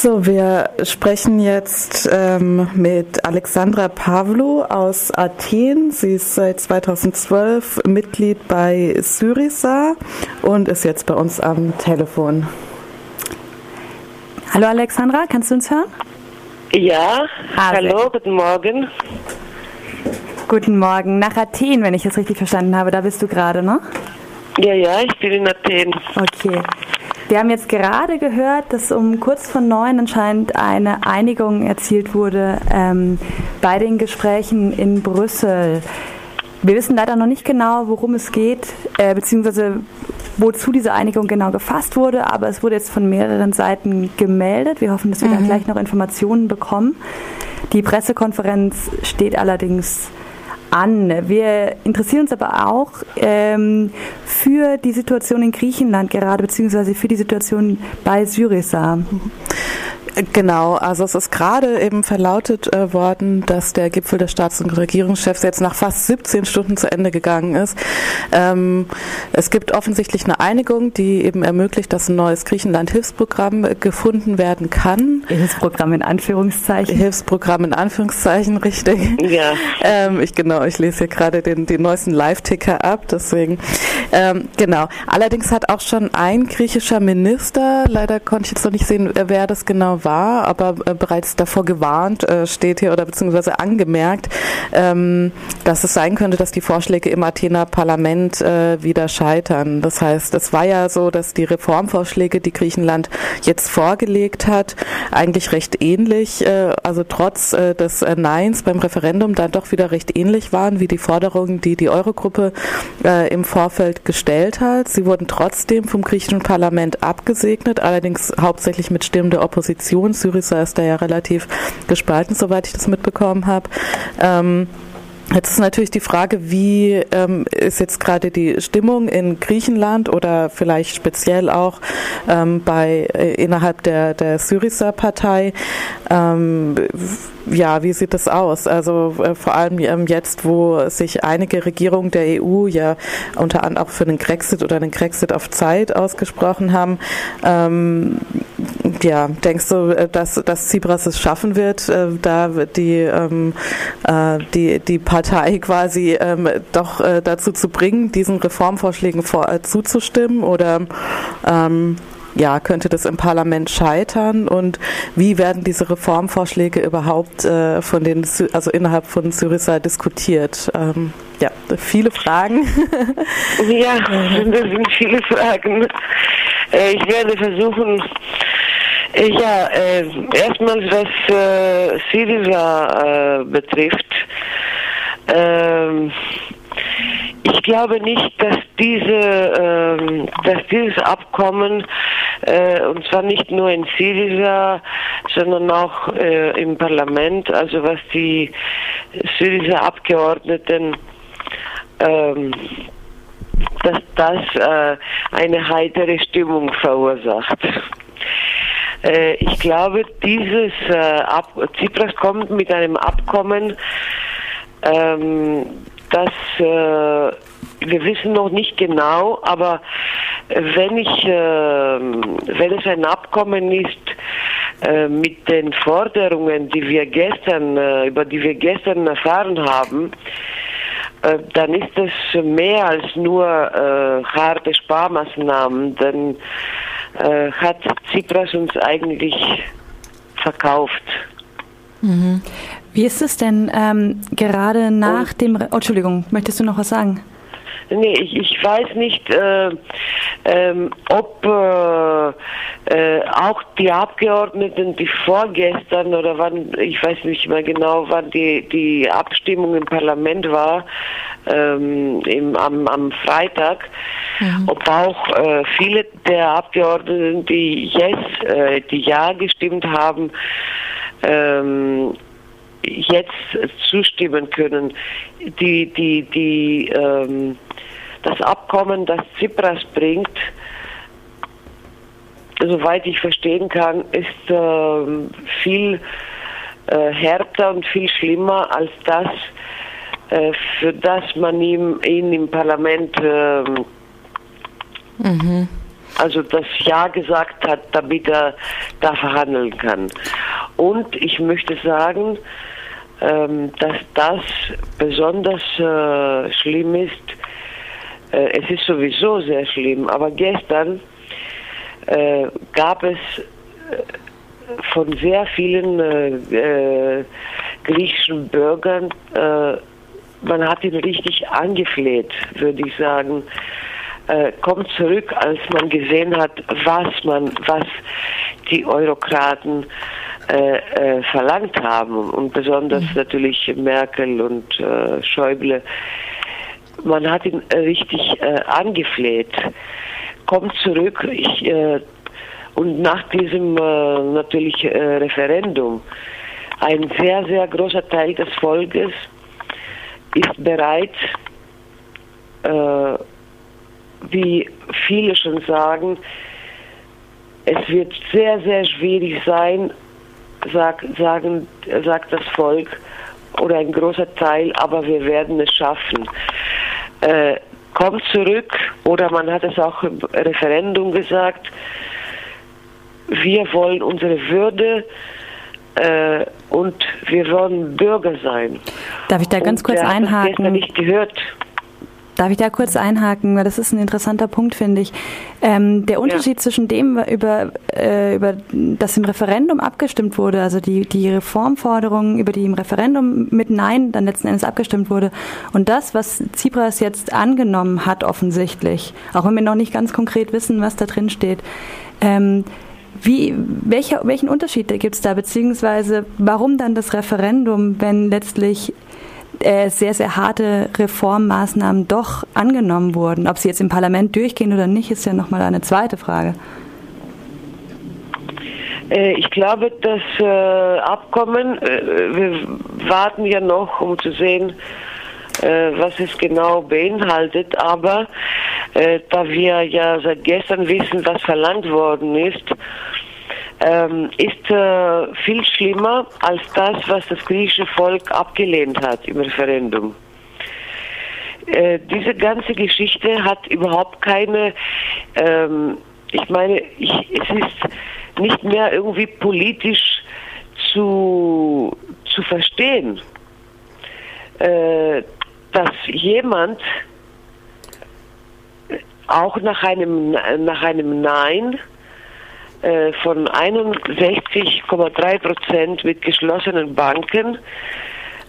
So, wir sprechen jetzt ähm, mit Alexandra Pavlou aus Athen. Sie ist seit 2012 Mitglied bei Syriza und ist jetzt bei uns am Telefon. Hallo Alexandra, kannst du uns hören? Ja, ah, hallo, guten Morgen. Guten Morgen. Nach Athen, wenn ich es richtig verstanden habe, da bist du gerade, ne? Ja, ja, ich bin in Athen. Okay. Wir haben jetzt gerade gehört, dass um kurz vor neun anscheinend eine Einigung erzielt wurde ähm, bei den Gesprächen in Brüssel. Wir wissen leider noch nicht genau, worum es geht, äh, beziehungsweise wozu diese Einigung genau gefasst wurde, aber es wurde jetzt von mehreren Seiten gemeldet. Wir hoffen, dass wir mhm. da gleich noch Informationen bekommen. Die Pressekonferenz steht allerdings an. Wir interessieren uns aber auch ähm, für die Situation in Griechenland gerade, beziehungsweise für die Situation bei Syriza. Genau, also es ist gerade eben verlautet äh, worden, dass der Gipfel der Staats- und Regierungschefs jetzt nach fast 17 Stunden zu Ende gegangen ist. Ähm, es gibt offensichtlich eine Einigung, die eben ermöglicht, dass ein neues Griechenland-Hilfsprogramm äh, gefunden werden kann. Hilfsprogramm in Anführungszeichen. Hilfsprogramm in Anführungszeichen, richtig. Ja. Ähm, ich genau, ich lese hier gerade den, den neuesten Live-Ticker ab, deswegen. Ähm, genau. Allerdings hat auch schon ein griechischer Minister, leider konnte ich jetzt noch nicht sehen, wer das genau war, aber äh, bereits davor gewarnt äh, steht hier oder beziehungsweise angemerkt, ähm, dass es sein könnte, dass die Vorschläge im Athener Parlament äh, wieder scheitern. Das heißt, es war ja so, dass die Reformvorschläge, die Griechenland jetzt vorgelegt hat, eigentlich recht ähnlich, äh, also trotz des Neins beim Referendum dann doch wieder recht ähnlich waren wie die Forderungen, die die Eurogruppe im Vorfeld gestellt hat. Sie wurden trotzdem vom griechischen Parlament abgesegnet, allerdings hauptsächlich mit Stimmen der Opposition Opposition. Syriza ist da ja relativ gespalten, soweit ich das mitbekommen habe. Ähm, Jetzt ist natürlich die Frage, wie ähm, ist jetzt gerade die Stimmung in Griechenland oder vielleicht speziell auch ähm, bei äh, innerhalb der der Syriza-Partei. Ähm, ja, wie sieht das aus? Also äh, vor allem ähm, jetzt, wo sich einige Regierungen der EU ja unter anderem auch für den Grexit oder den Grexit auf Zeit ausgesprochen haben. Ja, denkst du, äh, dass, dass Tsipras es schaffen wird, äh, da die, ähm, äh, die, die Partei quasi ähm, doch äh, dazu zu bringen, diesen Reformvorschlägen vor, äh, zuzustimmen? Oder ähm, ja, könnte das im Parlament scheitern und wie werden diese Reformvorschläge überhaupt äh, von den, also innerhalb von Syriza diskutiert? Ähm, ja, viele Fragen. ja, das sind viele Fragen. Äh, ich werde versuchen, äh, ja, äh, erstmal was äh, Syriza äh, betrifft. Ähm, ich glaube nicht, dass diese, ähm, dass dieses Abkommen äh, und zwar nicht nur in Syriza, sondern auch äh, im Parlament, also was die Syriza-Abgeordneten ähm, dass das äh, eine heitere Stimmung verursacht. Äh, ich glaube, dieses äh, Ab Tsipras kommt mit einem Abkommen, ähm, das äh, wir wissen noch nicht genau, aber wenn ich, äh, wenn es ein Abkommen ist äh, mit den Forderungen, die wir gestern, äh, über die wir gestern erfahren haben, äh, dann ist es mehr als nur harte Sparmaßnahmen. Dann äh, hat Tsipras uns eigentlich verkauft. Mhm. Wie ist es denn ähm, gerade nach Und, dem... Re oh, Entschuldigung, möchtest du noch was sagen? Nee, ich, ich weiß nicht, äh, ähm, ob äh, äh, auch die Abgeordneten, die vorgestern oder wann, ich weiß nicht mehr genau, wann die, die Abstimmung im Parlament war, ähm, im, am, am Freitag, mhm. ob auch äh, viele der Abgeordneten, die yes, äh, die ja gestimmt haben, ähm, jetzt zustimmen können. Die, die, die, ähm, das Abkommen, das Tsipras bringt, soweit ich verstehen kann, ist äh, viel äh, härter und viel schlimmer als das, äh, für das man ihm, ihn im Parlament ähm, mhm. also das Ja gesagt hat, damit er da verhandeln kann. Und ich möchte sagen, ähm, dass das besonders äh, schlimm ist. Äh, es ist sowieso sehr schlimm, aber gestern äh, gab es äh, von sehr vielen äh, griechischen Bürgern, man hat ihn richtig angefleht, würde ich sagen, kommt zurück, als man gesehen hat, was man, was die Eurokraten äh, äh, verlangt haben und besonders mhm. natürlich Merkel und äh, Schäuble. Man hat ihn richtig äh, angefleht. Kommt zurück. Ich, äh, und nach diesem äh, natürlich Referendum, ein sehr, sehr großer Teil des Volkes ist bereit, wie viele schon sagen, es wird sehr, sehr schwierig sein, sag, sagen, sagt das Volk oder ein großer Teil, aber wir werden es schaffen. Äh, kommt zurück, oder man hat es auch im Referendum gesagt, wir wollen unsere Würde äh, und wir wollen Bürger sein. Darf ich da ganz und kurz einhaken? Ich habe nicht gehört. Darf ich da kurz einhaken, weil das ist ein interessanter Punkt, finde ich. Ähm, der Unterschied ja. zwischen dem, über, äh, über das im Referendum abgestimmt wurde, also die, die Reformforderungen, über die im Referendum mit Nein dann letzten Endes abgestimmt wurde, und das, was Tsipras jetzt angenommen hat, offensichtlich, auch wenn wir noch nicht ganz konkret wissen, was da drin steht. Ähm, wie, welcher, welchen Unterschied gibt es da, beziehungsweise warum dann das Referendum, wenn letztlich äh, sehr, sehr harte Reformmaßnahmen doch angenommen wurden. Ob sie jetzt im Parlament durchgehen oder nicht, ist ja nochmal eine zweite Frage. Äh, ich glaube, das äh, Abkommen, wir warten ja noch, um zu sehen, was es genau beinhaltet, aber da wir ja seit gestern wissen, was verlangt worden ist, ähm, ist äh, viel schlimmer als das, was das griechische Volk abgelehnt hat im Referendum. Äh, diese ganze Geschichte hat überhaupt keine, ähm, ich meine, ich, es ist nicht mehr irgendwie politisch zu, zu verstehen, äh, dass jemand auch nach einem, nach einem Nein äh, von 61,3 Prozent mit geschlossenen Banken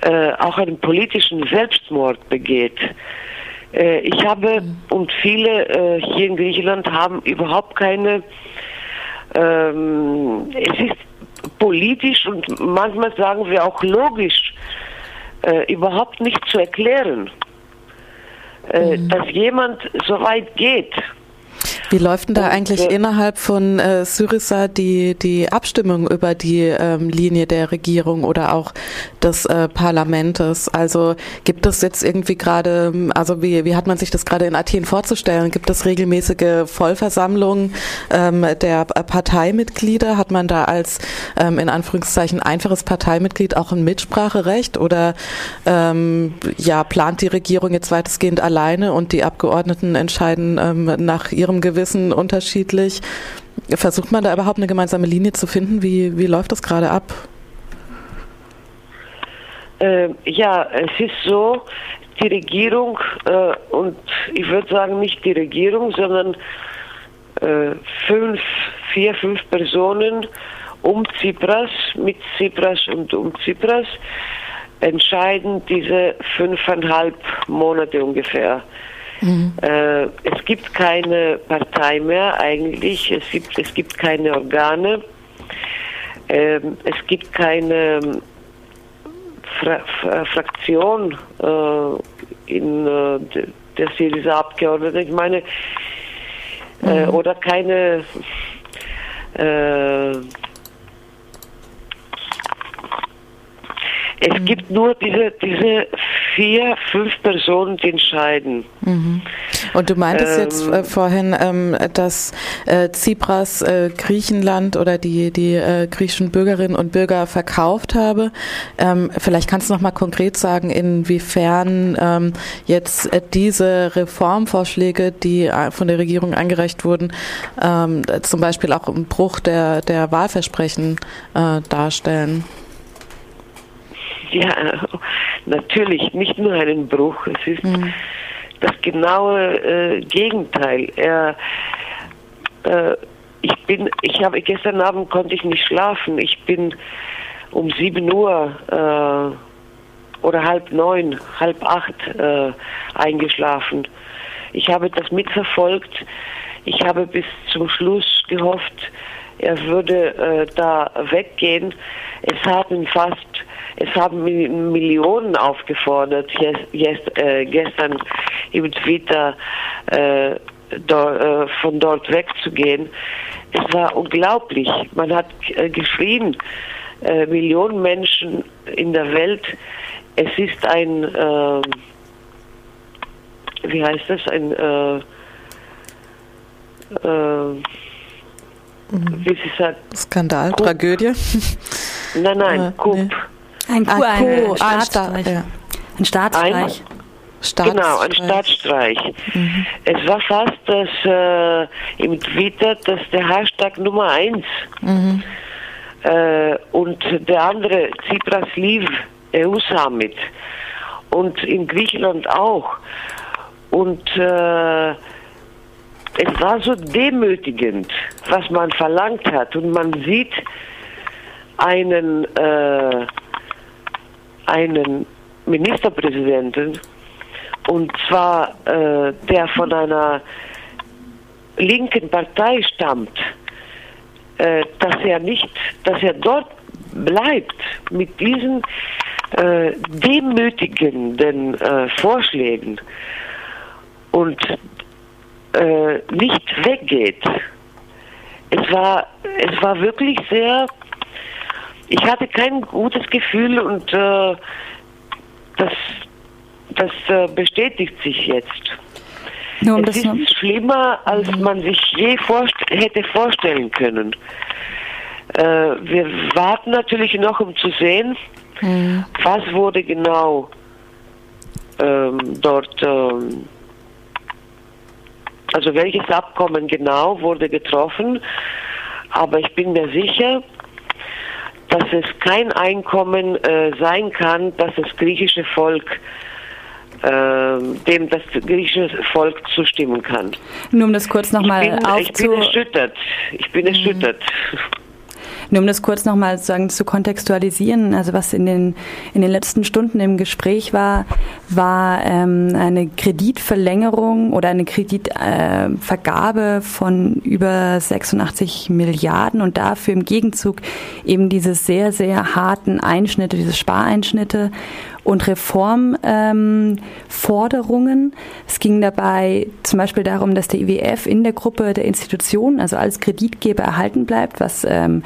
äh, auch einen politischen Selbstmord begeht. Äh, ich habe und viele hier in Griechenland haben überhaupt keine, ähm, es ist politisch und manchmal sagen wir auch logisch überhaupt nicht zu erklären, mhm. dass jemand so weit geht. Wie läuft denn da eigentlich ja. innerhalb von äh, Syriza die, die Abstimmung über die ähm, Linie der Regierung oder auch des äh, Parlamentes? Also gibt es jetzt irgendwie gerade, also wie, wie hat man sich das gerade in Athen vorzustellen? Gibt es regelmäßige Vollversammlungen ähm, der Parteimitglieder? Hat man da als ähm, in Anführungszeichen einfaches Parteimitglied auch ein Mitspracherecht oder ähm, ja, plant die Regierung jetzt weitestgehend alleine und die Abgeordneten entscheiden ähm, nach ihrem Gewissen unterschiedlich. Versucht man da überhaupt eine gemeinsame Linie zu finden? Wie, wie läuft das gerade ab? Äh, ja, es ist so, die Regierung äh, und ich würde sagen nicht die Regierung, sondern äh, fünf, vier, fünf Personen um Tsipras, mit Tsipras und um Tsipras entscheiden diese fünfeinhalb Monate ungefähr. Mhm. Äh, es gibt keine Partei mehr eigentlich, es gibt, es gibt keine Organe, ähm, es gibt keine ähm, Fra Fra Fraktion äh, in äh, der Syriza Abgeordneten. Ich meine, äh, mhm. oder keine äh, es mhm. gibt nur diese, diese vier, fünf Personen, die entscheiden. Mhm. Und du meintest ähm, jetzt äh, vorhin, ähm, dass äh, Tsipras äh, Griechenland oder die, die äh, griechischen Bürgerinnen und Bürger verkauft habe. Ähm, vielleicht kannst du noch mal konkret sagen, inwiefern ähm, jetzt äh, diese Reformvorschläge, die äh, von der Regierung eingereicht wurden, ähm, zum Beispiel auch einen Bruch der, der Wahlversprechen darstellen. Ja, natürlich, nicht nur einen Bruch. Es ist mhm. das genaue äh, Gegenteil. Er, äh, ich bin, ich habe gestern Abend konnte ich nicht schlafen. Ich bin um 7 Uhr äh, oder halb neun, halb acht äh, eingeschlafen. Ich habe das mitverfolgt. Ich habe bis zum Schluss gehofft, er würde äh, da weggehen. Es haben fast es haben Millionen aufgefordert, jetzt, äh, gestern im Twitter äh, do, äh, von dort wegzugehen. Es war unglaublich. Man hat äh, geschrien, äh, Millionen Menschen in der Welt. Es ist ein, ähm, wie heißt das, ein, äh, mhm. wie sie sagt, Skandal, Coup. Tragödie. Nein, nein, Coup. Nee. Ein Coup, ein, ein Staatsstreich. Ja. Ein Staatsstreich. Staatsstreich. Genau, ein Staatsstreich. Mhm. Es war fast das äh, im Twitter das der Hashtag Nummer eins. Mhm. Äh, und der andere, Tsipras Leave EU Summit. Und in Griechenland auch. Und äh, es war so demütigend, was man verlangt hat. Und man sieht einen äh, einen Ministerpräsidenten, und zwar äh, der von einer linken Partei stammt, äh, dass er nicht, dass er dort bleibt mit diesen äh, demütigenden äh, Vorschlägen und äh, nicht weggeht. Es war, es war wirklich sehr ich hatte kein gutes Gefühl und äh, das, das äh, bestätigt sich jetzt. Nur um es ist noch? schlimmer, als man sich je vorst hätte vorstellen können. Äh, wir warten natürlich noch, um zu sehen, mhm. was wurde genau ähm, dort, ähm, also welches Abkommen genau wurde getroffen. Aber ich bin mir sicher, dass es kein Einkommen äh, sein kann, dass das griechische Volk äh, dem das griechische Volk zustimmen kann. Nur um das kurz nochmal aufzu... Ich bin erschüttert. Ich bin erschüttert. Mhm. Nur um das kurz nochmal sagen, zu kontextualisieren, also was in den, in den letzten Stunden im Gespräch war, war ähm, eine Kreditverlängerung oder eine Kreditvergabe äh, von über 86 Milliarden und dafür im Gegenzug eben diese sehr, sehr harten Einschnitte, diese Spareinschnitte und Reformforderungen. Ähm, es ging dabei zum Beispiel darum, dass der IWF in der Gruppe der Institutionen, also als Kreditgeber erhalten bleibt, was ähm,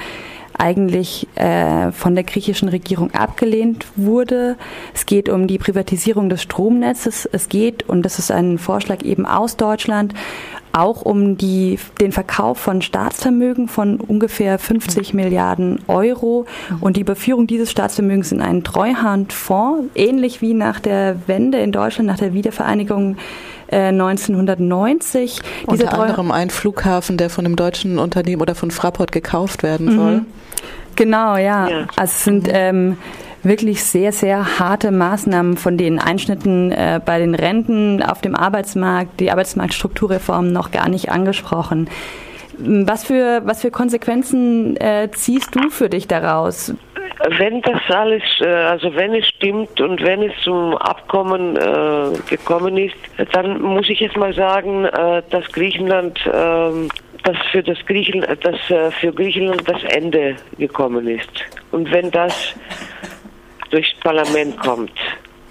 eigentlich äh, von der griechischen Regierung abgelehnt wurde. Es geht um die Privatisierung des Stromnetzes. Es geht, und das ist ein Vorschlag eben aus Deutschland, auch um die, den Verkauf von Staatsvermögen von ungefähr 50 Milliarden Euro und die Überführung dieses Staatsvermögens in einen Treuhandfonds, ähnlich wie nach der Wende in Deutschland, nach der Wiedervereinigung 1990. Äh, Unter anderem ein Flughafen, der von einem deutschen Unternehmen oder von Fraport gekauft werden soll. Mhm. Genau, ja. ja. Also es sind ähm, wirklich sehr, sehr harte Maßnahmen von den Einschnitten äh, bei den Renten auf dem Arbeitsmarkt, die Arbeitsmarktstrukturreform noch gar nicht angesprochen. Was für, was für Konsequenzen äh, ziehst du für dich daraus? Wenn das alles, äh, also wenn es stimmt und wenn es zum Abkommen äh, gekommen ist, dann muss ich jetzt mal sagen, äh, dass Griechenland ähm, dass für das Griechenland, dass äh, für Griechenland das Ende gekommen ist. Und wenn das durchs Parlament kommt,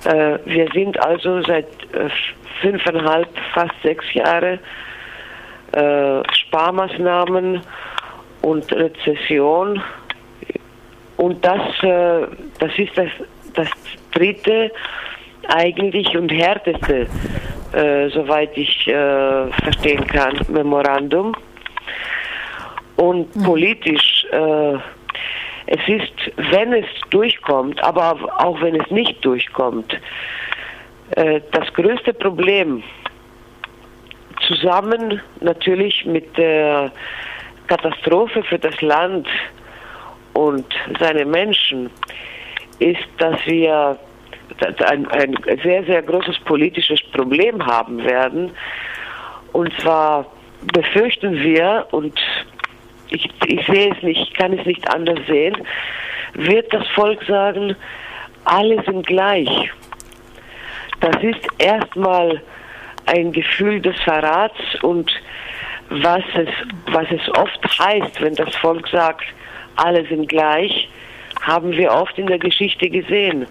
äh, wir sind also seit äh, fünfeinhalb, fast sechs Jahre Sparmaßnahmen und Rezession und das, das ist das, das dritte eigentlich und härteste äh, soweit ich äh, verstehen kann, Memorandum. Und mhm. politisch, äh, es ist, wenn es durchkommt, aber auch wenn es nicht durchkommt, äh, das größte Problem, zusammen natürlich mit der Katastrophe für das Land und seine Menschen, ist, dass wir ein, ein sehr, sehr großes politisches Problem haben werden. Und zwar befürchten wir, und ich, ich sehe es nicht, ich kann es nicht anders sehen, wird das Volk sagen, alle sind gleich. Das ist erstmal ein Gefühl des Verrats und was es, was es oft heißt, wenn das Volk sagt, alle sind gleich, haben wir oft in der Geschichte gesehen.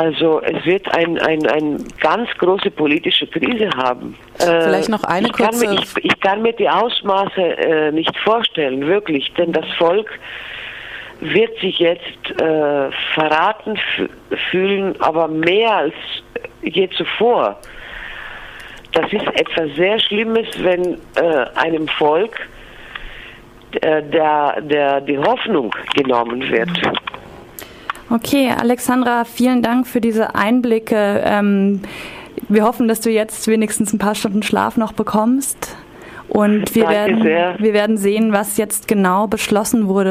Also es wird ein, ein, ein ganz große politische Krise haben. Äh, Vielleicht noch eine ich kurze... Kann mir, ich, ich, kann mir die Ausmaße äh, nicht vorstellen, wirklich, denn das Volk wird sich jetzt äh, verraten fühlen, aber mehr als je zuvor. Das ist etwas sehr Schlimmes, wenn äh, einem Volk äh, der, der, die Hoffnung genommen wird. Okay, Alexandra, vielen Dank für diese Einblicke. Ähm, wir hoffen, dass du jetzt wenigstens ein paar Stunden Schlaf noch bekommst. Und wir werden, wir werden sehen, was jetzt genau beschlossen wurde